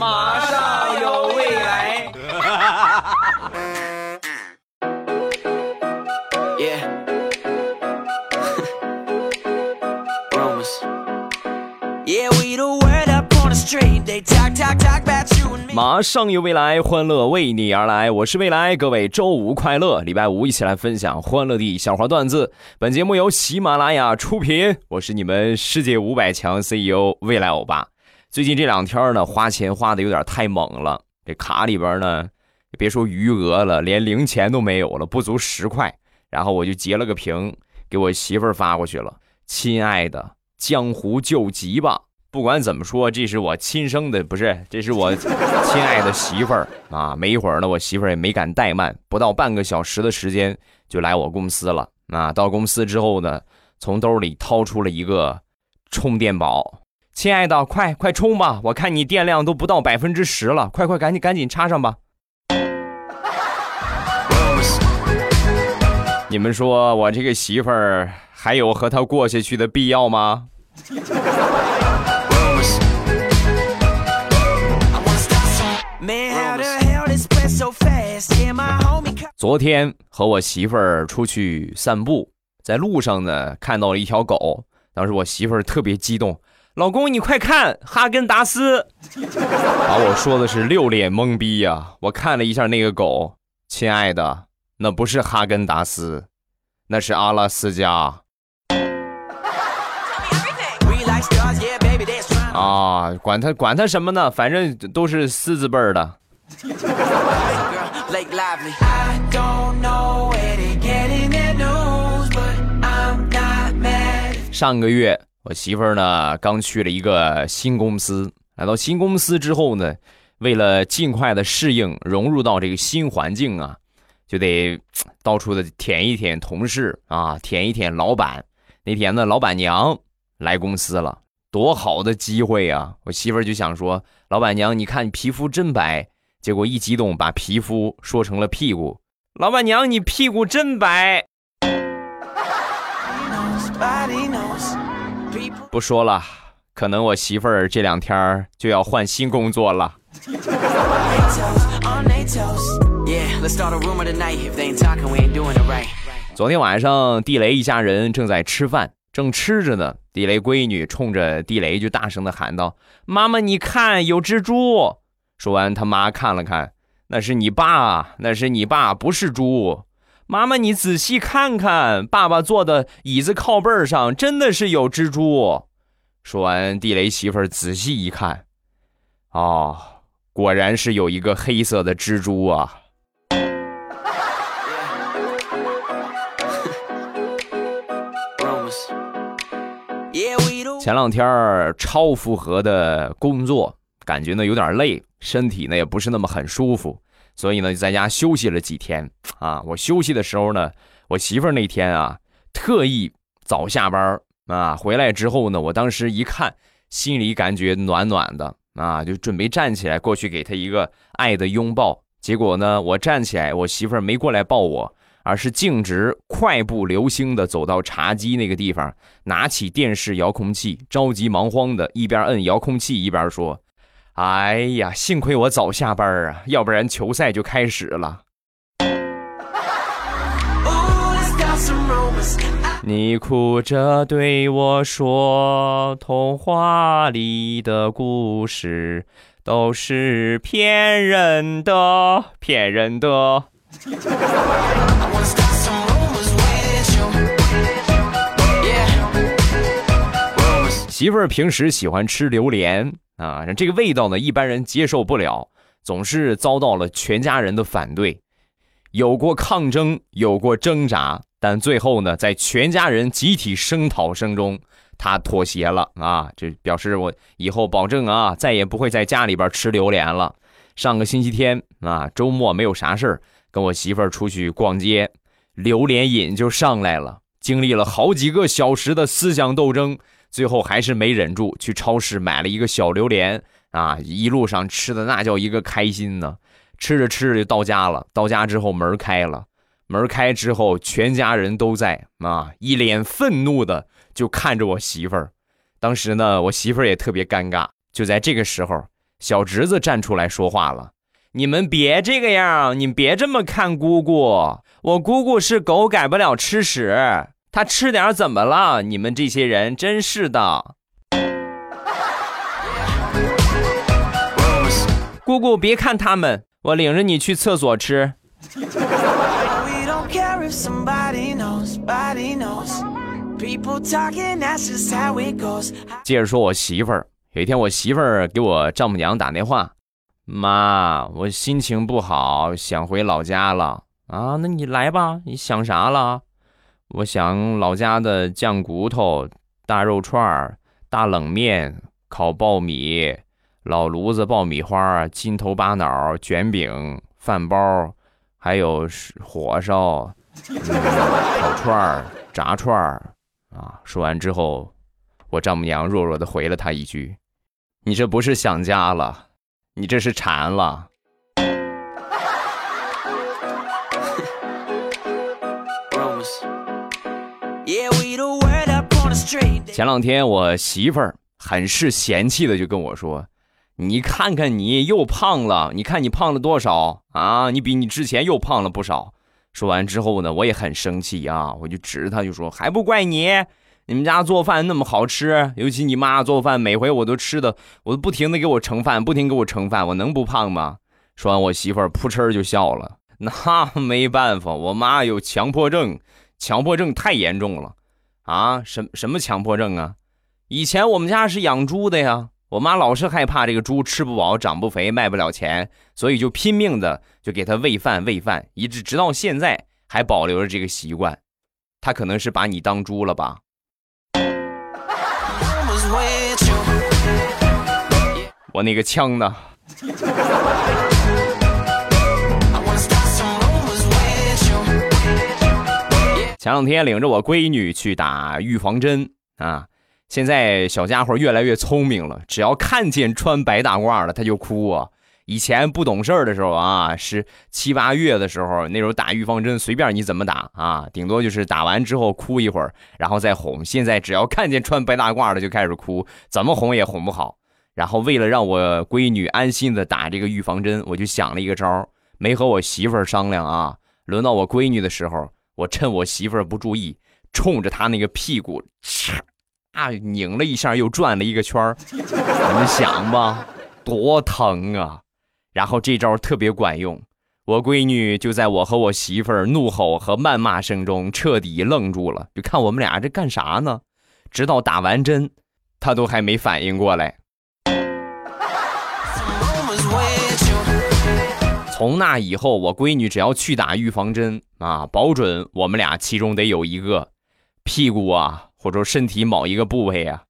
马上有未来。马上有未来，欢乐为你而来。我是未来，各位周五快乐！礼拜五一起来分享欢乐的小花段子。本节目由喜马拉雅出品，我是你们世界五百强 CEO 未来欧巴。最近这两天呢，花钱花的有点太猛了，这卡里边呢，别说余额了，连零钱都没有了，不足十块。然后我就截了个屏，给我媳妇儿发过去了。亲爱的，江湖救急吧！不管怎么说，这是我亲生的，不是，这是我亲爱的媳妇儿啊！没一会儿呢，我媳妇儿也没敢怠慢，不到半个小时的时间就来我公司了。啊，到公司之后呢，从兜里掏出了一个充电宝，亲爱的，快快充吧！我看你电量都不到百分之十了，快快赶紧赶紧插上吧！你们说我这个媳妇儿还有和他过下去的必要吗？昨天和我媳妇儿出去散步，在路上呢看到了一条狗，当时我媳妇儿特别激动，老公你快看哈根达斯，把我说的是六脸懵逼呀！我看了一下那个狗，亲爱的，那不是哈根达斯，那是阿拉斯加。啊，管他管他什么呢？反正都是狮子辈儿的。上个月我媳妇儿呢刚去了一个新公司，来到新公司之后呢，为了尽快的适应融入到这个新环境啊，就得到处的舔一舔同事啊，舔一舔老板。那天呢，老板娘来公司了。多好的机会啊！我媳妇儿就想说：“老板娘，你看你皮肤真白。”结果一激动，把皮肤说成了屁股。老板娘，你屁股真白。不说了，可能我媳妇儿这两天就要换新工作了。昨天晚上，地雷一家人正在吃饭。正吃着呢，地雷闺女冲着地雷就大声的喊道：“妈妈，你看有蜘蛛！”说完，他妈看了看，那是你爸，那是你爸，不是猪。妈妈，你仔细看看，爸爸坐的椅子靠背上真的是有蜘蛛。说完，地雷媳妇儿仔细一看，哦，果然是有一个黑色的蜘蛛啊。前两天超负荷的工作，感觉呢有点累，身体呢也不是那么很舒服，所以呢在家休息了几天啊。我休息的时候呢，我媳妇儿那天啊特意早下班啊，回来之后呢，我当时一看，心里感觉暖暖的啊，就准备站起来过去给她一个爱的拥抱。结果呢，我站起来，我媳妇儿没过来抱我。而是径直快步流星的走到茶几那个地方，拿起电视遥控器，着急忙慌的一边摁遥控器一边说：“哎呀，幸亏我早下班啊，要不然球赛就开始了。”你哭着对我说：“童话里的故事都是骗人的，骗人的。”媳妇儿平时喜欢吃榴莲啊，这个味道呢，一般人接受不了，总是遭到了全家人的反对，有过抗争，有过挣扎，但最后呢，在全家人集体声讨声中，他妥协了啊，这表示我以后保证啊，再也不会在家里边吃榴莲了。上个星期天啊，周末没有啥事儿。跟我媳妇儿出去逛街，榴莲瘾就上来了。经历了好几个小时的思想斗争，最后还是没忍住，去超市买了一个小榴莲啊！一路上吃的那叫一个开心呢。吃着吃着就到家了，到家之后门开了，门开之后全家人都在啊，一脸愤怒的就看着我媳妇儿。当时呢，我媳妇儿也特别尴尬。就在这个时候，小侄子站出来说话了：“你们别这个样，你别这么看姑姑。我姑姑是狗，改不了吃屎。她吃点怎么了？你们这些人真是的。”姑姑，别看他们，我领着你去厕所吃。接着说，我媳妇儿有一天，我媳妇儿给我丈母娘打电话，妈，我心情不好，想回老家了啊。那你来吧，你想啥了？我想老家的酱骨头、大肉串儿、大冷面、烤苞米。老炉子爆米花、金头巴脑卷饼、饭包，还有火烧、烤串儿、炸串儿啊！说完之后，我丈母娘弱弱的回了他一句：“你这不是想家了，你这是馋了。”前两天我媳妇儿很是嫌弃的就跟我说。你看看你又胖了，你看你胖了多少啊？你比你之前又胖了不少。说完之后呢，我也很生气啊，我就指着他就说：“还不怪你，你们家做饭那么好吃，尤其你妈做饭，每回我都吃的，我都不停的给我盛饭，不停给我盛饭，我能不胖吗？”说完，我媳妇儿扑哧就笑了。那没办法，我妈有强迫症，强迫症太严重了啊！什什么强迫症啊？以前我们家是养猪的呀。我妈老是害怕这个猪吃不饱、长不肥、卖不了钱，所以就拼命的就给它喂饭、喂饭，一直直到现在还保留着这个习惯。她可能是把你当猪了吧？我那个枪呢？前两天领着我闺女去打预防针啊。现在小家伙越来越聪明了，只要看见穿白大褂的他就哭啊。以前不懂事的时候啊，是七八月的时候，那时候打预防针随便你怎么打啊，顶多就是打完之后哭一会儿，然后再哄。现在只要看见穿白大褂的就开始哭，怎么哄也哄不好。然后为了让我闺女安心的打这个预防针，我就想了一个招没和我媳妇儿商量啊。轮到我闺女的时候，我趁我媳妇儿不注意，冲着她那个屁股。啊！拧了一下，又转了一个圈儿，你们想吧，多疼啊！然后这招特别管用，我闺女就在我和我媳妇儿怒吼和谩骂声中彻底愣住了，就看我们俩这干啥呢？直到打完针，她都还没反应过来。从那以后，我闺女只要去打预防针啊，保准我们俩其中得有一个屁股啊。或者身体某一个部位啊，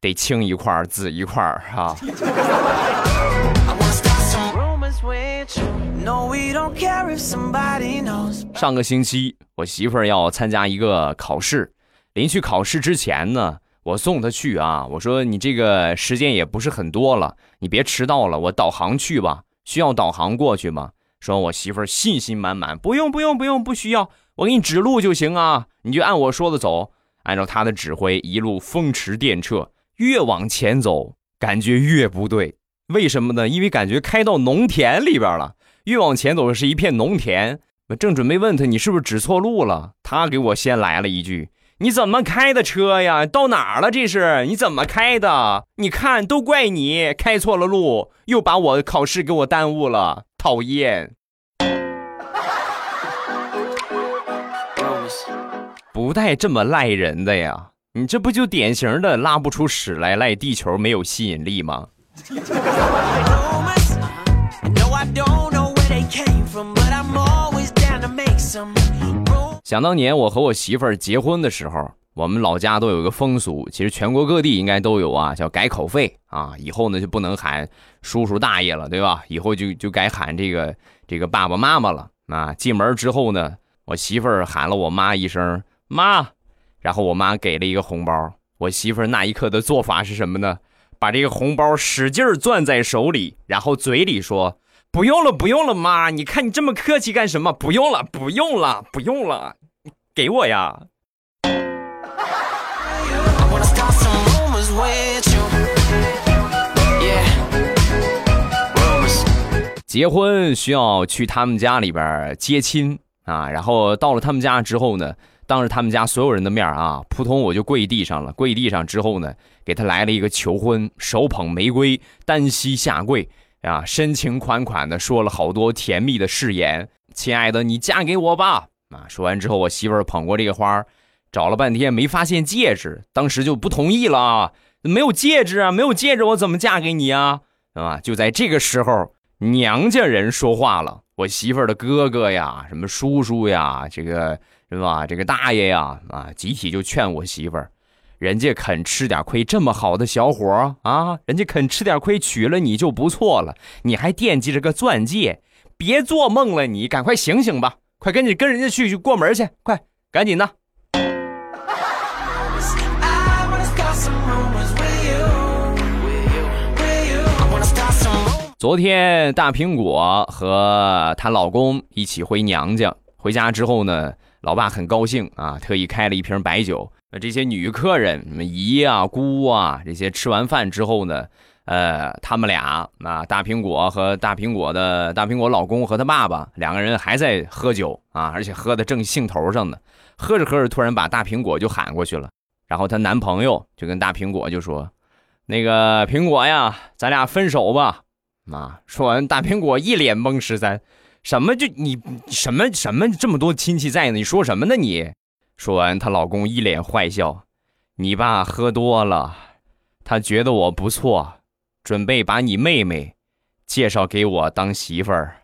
得青一块紫一块啊。上个星期我媳妇儿要参加一个考试，临去考试之前呢，我送她去啊。我说你这个时间也不是很多了，你别迟到了，我导航去吧。需要导航过去吗？说我媳妇儿信心满满，不用不用不用，不需要，我给你指路就行啊，你就按我说的走。按照他的指挥，一路风驰电掣，越往前走，感觉越不对。为什么呢？因为感觉开到农田里边了。越往前走是一片农田。我正准备问他，你是不是指错路了？他给我先来了一句：“你怎么开的车呀？到哪儿了？这是你怎么开的？你看，都怪你开错了路，又把我考试给我耽误了。讨厌。”不带这么赖人的呀！你这不就典型的拉不出屎来赖地球没有吸引力吗？想当年我和我媳妇儿结婚的时候，我们老家都有一个风俗，其实全国各地应该都有啊，叫改口费啊。以后呢就不能喊叔叔大爷了，对吧？以后就就改喊这个这个爸爸妈妈了啊。进门之后呢，我媳妇儿喊了我妈一声。妈，然后我妈给了一个红包。我媳妇儿那一刻的做法是什么呢？把这个红包使劲攥在手里，然后嘴里说：“不用了，不用了，妈，你看你这么客气干什么？不用了，不用了，不用了，给我呀。”结婚需要去他们家里边接亲啊，然后到了他们家之后呢，当着他们家所有人的面啊，扑通我就跪地上了。跪地上之后呢，给他来了一个求婚，手捧玫瑰，单膝下跪啊，深情款款的说了好多甜蜜的誓言：“亲爱的，你嫁给我吧！”啊，说完之后，我媳妇儿捧过这个花，找了半天没发现戒指，当时就不同意了啊，没有戒指啊，没有戒指，我怎么嫁给你啊？啊，就在这个时候。娘家人说话了，我媳妇儿的哥哥呀，什么叔叔呀，这个是吧？这个大爷呀，啊，集体就劝我媳妇儿，人家肯吃点亏，这么好的小伙啊，人家肯吃点亏，娶了你就不错了，你还惦记着个钻戒，别做梦了，你赶快醒醒吧，快跟你跟人家去去过门去，快赶紧的。昨天大苹果和她老公一起回娘家，回家之后呢，老爸很高兴啊，特意开了一瓶白酒。这些女客人，什么姨啊、姑啊，这些吃完饭之后呢，呃，他们俩啊，大苹果和大苹果的大苹果老公和他爸爸两个人还在喝酒啊，而且喝的正兴头上呢。喝着喝着，突然把大苹果就喊过去了，然后她男朋友就跟大苹果就说：“那个苹果呀，咱俩分手吧。”啊说完，大苹果一脸懵。十三，什么就你什么什么这么多亲戚在呢？你说什么呢？你说完，她老公一脸坏笑。你爸喝多了，他觉得我不错，准备把你妹妹介绍给我当媳妇儿。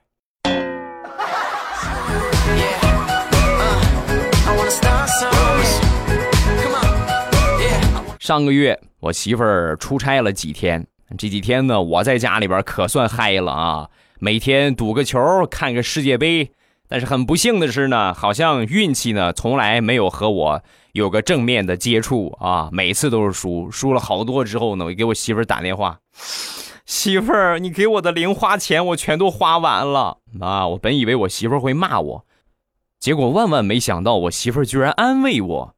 上个月我媳妇儿出差了几天。这几天呢，我在家里边可算嗨了啊！每天赌个球，看个世界杯。但是很不幸的是呢，好像运气呢从来没有和我有个正面的接触啊，每次都是输，输了好多之后呢，我给我媳妇儿打电话，媳妇儿，你给我的零花钱我全都花完了啊！我本以为我媳妇儿会骂我，结果万万没想到，我媳妇儿居然安慰我，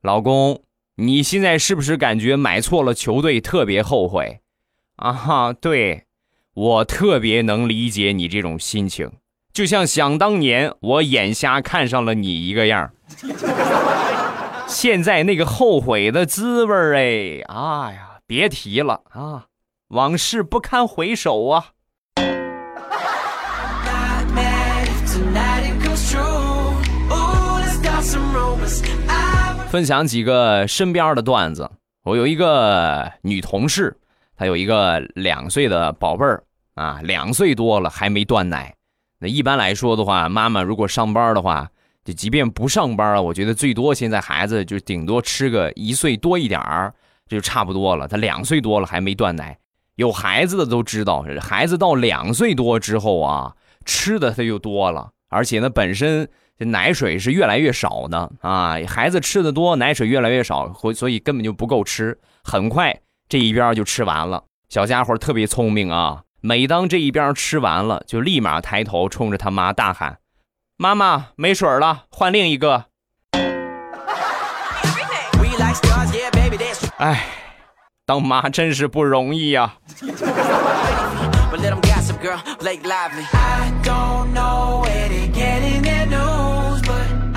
老公，你现在是不是感觉买错了球队，特别后悔？啊哈，对，我特别能理解你这种心情，就像想当年我眼瞎看上了你一个样现在那个后悔的滋味哎，哎呀，别提了啊，往事不堪回首啊。分享几个身边的段子，我有一个女同事。她有一个两岁的宝贝儿啊，两岁多了还没断奶。一般来说的话，妈妈如果上班的话，就即便不上班了，我觉得最多现在孩子就顶多吃个一岁多一点儿，就差不多了。他两岁多了还没断奶，有孩子的都知道，孩子到两岁多之后啊，吃的他就多了，而且呢，本身这奶水是越来越少的啊。孩子吃的多，奶水越来越少，所以根本就不够吃，很快。这一边就吃完了，小家伙特别聪明啊！每当这一边吃完了，就立马抬头冲着他妈大喊：“妈妈，没水了，换另一个。” 哎，当妈真是不容易呀！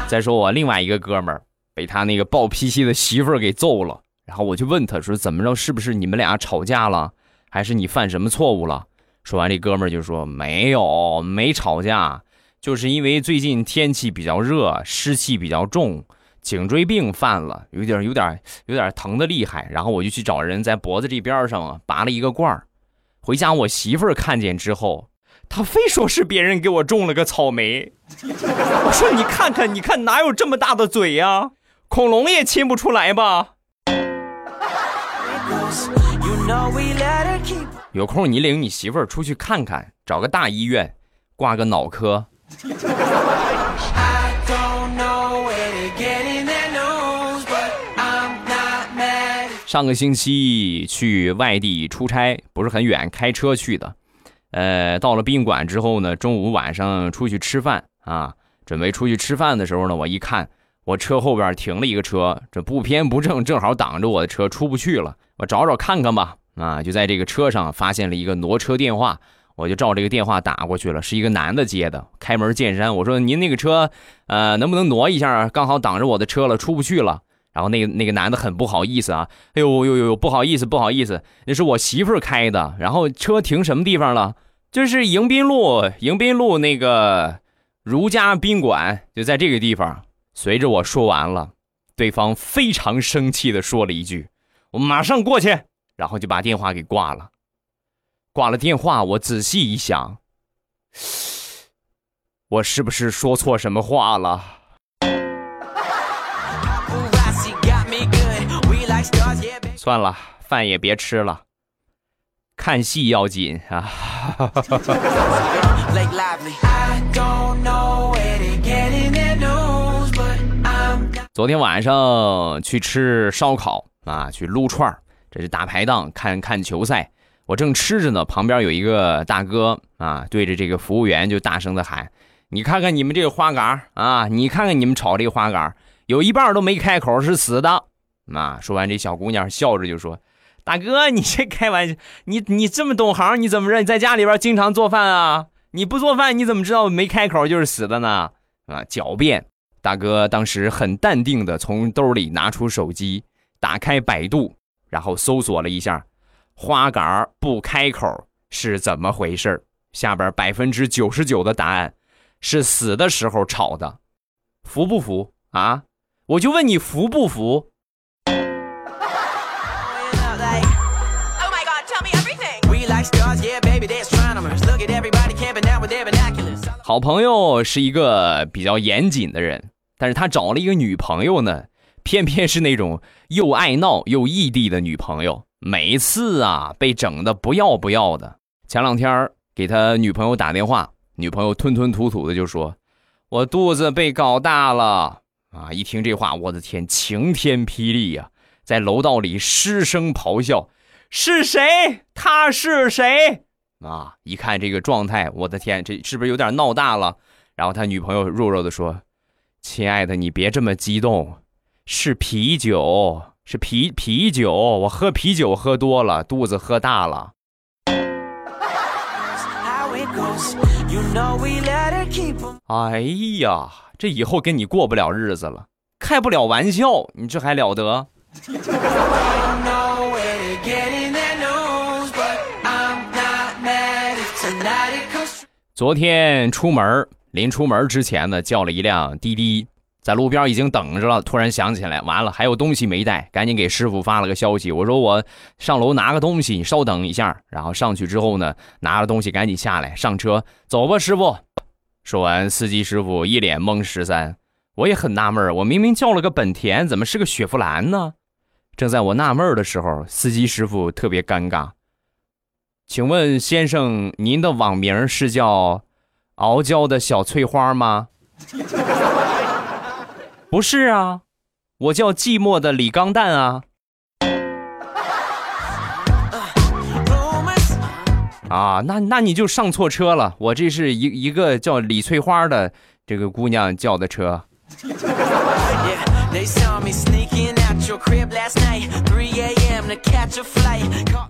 再说我另外一个哥们儿，被他那个暴脾气的媳妇儿给揍了。然后我就问他说：“怎么着？是不是你们俩吵架了，还是你犯什么错误了？”说完，这哥们儿就说：“没有，没吵架，就是因为最近天气比较热，湿气比较重，颈椎病犯了，有点、有点、有点疼的厉害。然后我就去找人在脖子这边上啊拔了一个罐儿。回家我媳妇儿看见之后，她非说是别人给我种了个草莓。我说你看看，你看哪有这么大的嘴呀？恐龙也亲不出来吧？”有空你领你媳妇儿出去看看，找个大医院，挂个脑科。上个星期去外地出差，不是很远，开车去的。呃，到了宾馆之后呢，中午晚上出去吃饭啊，准备出去吃饭的时候呢，我一看。我车后边停了一个车，这不偏不正，正好挡着我的车，出不去了。我找找看看吧。啊，就在这个车上发现了一个挪车电话，我就照这个电话打过去了，是一个男的接的，开门见山，我说您那个车，呃，能不能挪一下？刚好挡着我的车了，出不去了。然后那个那个男的很不好意思啊，哎呦呦呦，不好意思不好意思，那是我媳妇开的，然后车停什么地方了？就是迎宾路，迎宾路那个如家宾馆就在这个地方。随着我说完了，对方非常生气的说了一句：“我马上过去。”然后就把电话给挂了。挂了电话，我仔细一想，我是不是说错什么话了？算了，饭也别吃了，看戏要紧啊！昨天晚上去吃烧烤啊，去撸串这是大排档，看看球赛。我正吃着呢，旁边有一个大哥啊，对着这个服务员就大声的喊：“你看看你们这个花杆啊，你看看你们炒这个花杆，有一半都没开口，是死的。”啊，说完这小姑娘笑着就说：“大哥，你这开玩笑，你你这么懂行，你怎么着？你在家里边经常做饭啊？你不做饭，你怎么知道没开口就是死的呢？”啊，狡辩。大哥当时很淡定的从兜里拿出手机，打开百度，然后搜索了一下。花杆不开口是怎么回事下边百分之九十九的答案是死的时候炒的，服不服啊？我就问你服不服？好朋友是一个比较严谨的人，但是他找了一个女朋友呢，偏偏是那种又爱闹又异地的女朋友。每次啊，被整的不要不要的。前两天给他女朋友打电话，女朋友吞吞吐吐的就说：“我肚子被搞大了。”啊，一听这话，我的天，晴天霹雳呀，在楼道里失声咆哮：“是谁？他是谁？”啊，一看这个状态，我的天，这是不是有点闹大了？然后他女朋友弱弱的说：“亲爱的，你别这么激动，是啤酒。”是啤啤酒，我喝啤酒喝多了，肚子喝大了。哎呀，这以后跟你过不了日子了，开不了玩笑，你这还了得？昨天出门，临出门之前呢，叫了一辆滴滴。在路边已经等着了，突然想起来，完了还有东西没带，赶紧给师傅发了个消息，我说我上楼拿个东西，你稍等一下。然后上去之后呢，拿了东西赶紧下来上车，走吧，师傅。说完，司机师傅一脸懵十三，我也很纳闷我明明叫了个本田，怎么是个雪佛兰呢？正在我纳闷的时候，司机师傅特别尴尬，请问先生，您的网名是叫傲娇的小翠花吗？不是啊，我叫寂寞的李刚蛋啊！啊，那那你就上错车了，我这是一一个叫李翠花的这个姑娘叫的车。three years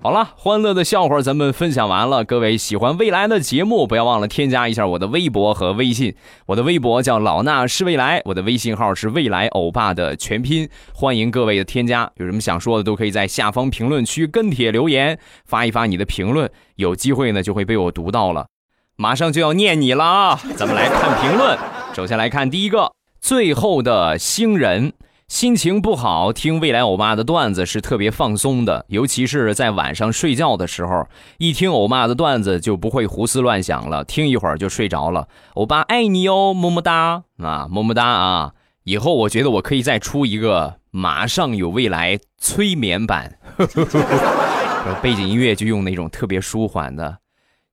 好了，欢乐的笑话咱们分享完了。各位喜欢未来的节目，不要忘了添加一下我的微博和微信。我的微博叫老衲是未来，我的微信号是未来欧巴的全拼。欢迎各位的添加，有什么想说的都可以在下方评论区跟帖留言，发一发你的评论，有机会呢就会被我读到了。马上就要念你了啊！咱们来看评论，首先来看第一个，最后的星人。心情不好，听未来欧巴的段子是特别放松的，尤其是在晚上睡觉的时候，一听欧巴的段子就不会胡思乱想了，听一会儿就睡着了。欧巴爱你哦，么么哒啊，么么哒啊！以后我觉得我可以再出一个马上有未来催眠版，背景音乐就用那种特别舒缓的，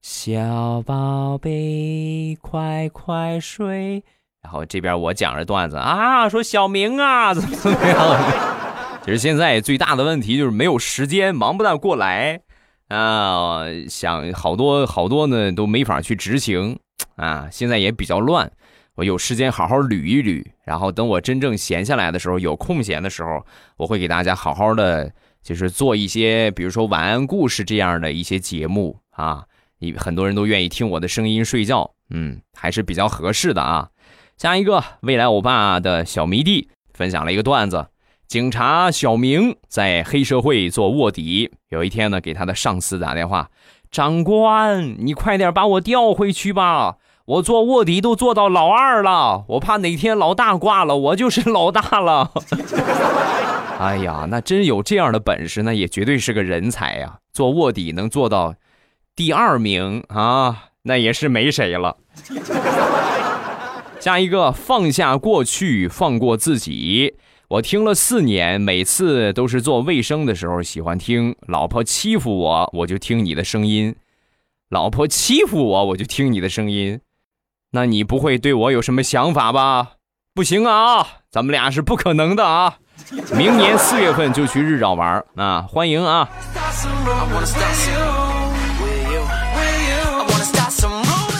小宝贝快快睡。然后这边我讲着段子啊，说小明啊怎么怎么样。其实现在最大的问题就是没有时间，忙不大过来啊。想好多好多呢都没法去执行啊。现在也比较乱，我有时间好好捋一捋。然后等我真正闲下来的时候，有空闲的时候，我会给大家好好的就是做一些，比如说晚安故事这样的一些节目啊。很多人都愿意听我的声音睡觉，嗯，还是比较合适的啊。下一个，未来欧巴的小迷弟分享了一个段子：警察小明在黑社会做卧底，有一天呢，给他的上司打电话，长官，你快点把我调回去吧，我做卧底都做到老二了，我怕哪天老大挂了，我就是老大了。哎呀，那真有这样的本事，那也绝对是个人才呀！做卧底能做到第二名啊，那也是没谁了。下一个，放下过去，放过自己。我听了四年，每次都是做卫生的时候喜欢听。老婆欺负我，我就听你的声音；老婆欺负我，我就听你的声音。那你不会对我有什么想法吧？不行啊，咱们俩是不可能的啊！明年四月份就去日照玩啊！欢迎啊！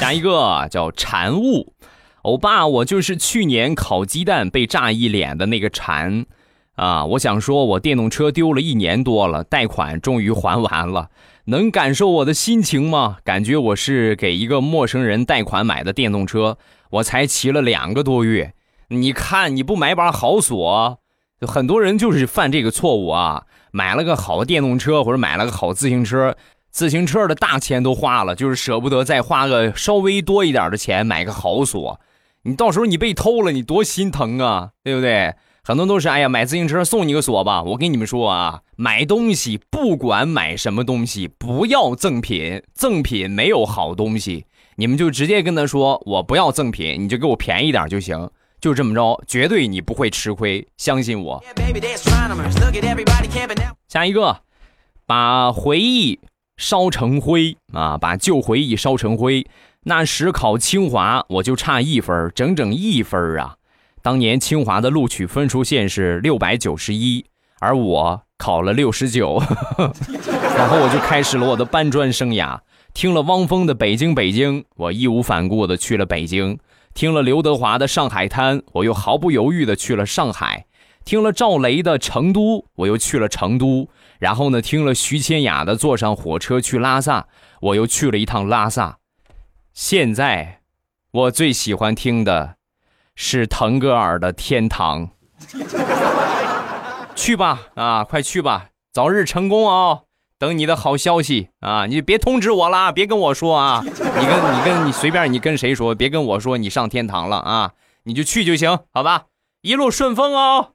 下一个叫禅悟，欧巴，我就是去年烤鸡蛋被炸一脸的那个蝉啊！我想说，我电动车丢了一年多了，贷款终于还完了，能感受我的心情吗？感觉我是给一个陌生人贷款买的电动车，我才骑了两个多月，你看你不买把好锁。很多人就是犯这个错误啊，买了个好电动车或者买了个好自行车，自行车的大钱都花了，就是舍不得再花个稍微多一点的钱买个好锁。你到时候你被偷了，你多心疼啊，对不对？很多都是哎呀，买自行车送你个锁吧。我跟你们说啊，买东西不管买什么东西，不要赠品，赠品没有好东西，你们就直接跟他说我不要赠品，你就给我便宜点就行。就这么着，绝对你不会吃亏，相信我。下一个，把回忆烧成灰啊！把旧回忆烧成灰。那时考清华，我就差一分，整整一分啊！当年清华的录取分数线是六百九十一，而我考了六十九，然后我就开始了我的搬砖生涯。听了汪峰的《北京北京》，我义无反顾的去了北京。听了刘德华的《上海滩》，我又毫不犹豫地去了上海；听了赵雷的《成都》，我又去了成都。然后呢，听了徐千雅的《坐上火车去拉萨》，我又去了一趟拉萨。现在，我最喜欢听的是腾格尔的《天堂》。去吧，啊，快去吧，早日成功啊！等你的好消息啊！你别通知我了，别跟我说啊！你跟你跟你随便你跟谁说，别跟我说你上天堂了啊！你就去就行，好吧？一路顺风哦！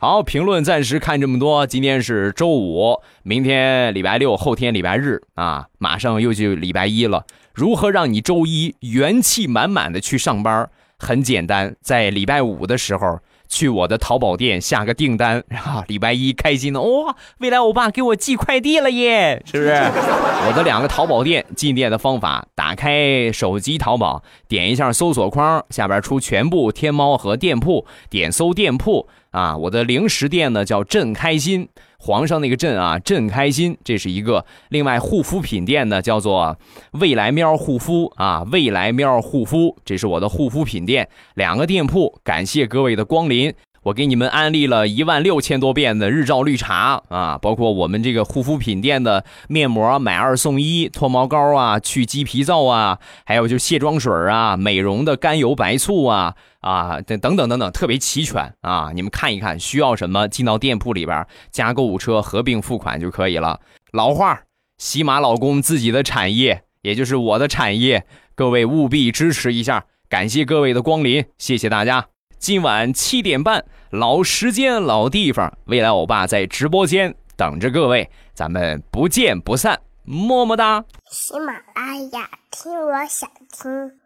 好，评论暂时看这么多。今天是周五，明天礼拜六，后天礼拜日啊，马上又就礼拜一了。如何让你周一元气满满的去上班？很简单，在礼拜五的时候去我的淘宝店下个订单，然后礼拜一开心的哇，未来欧巴给我寄快递了耶，是不是？我的两个淘宝店进店的方法：打开手机淘宝，点一下搜索框，下边出全部天猫和店铺，点搜店铺啊。我的零食店呢叫朕开心。皇上那个朕啊，朕开心，这是一个。另外，护肤品店呢，叫做未来喵护肤啊，未来喵护肤，这是我的护肤品店。两个店铺，感谢各位的光临。我给你们安利了一万六千多遍的日照绿茶啊，包括我们这个护肤品店的面膜买二送一，脱毛膏啊，去鸡皮皂啊，还有就卸妆水啊，美容的甘油白醋啊啊等等等等等，特别齐全啊！你们看一看，需要什么进到店铺里边加购物车合并付款就可以了。老话，喜马老公自己的产业，也就是我的产业，各位务必支持一下，感谢各位的光临，谢谢大家。今晚七点半，老时间老地方，未来欧巴在直播间等着各位，咱们不见不散，么么哒。喜马拉雅，听我想听。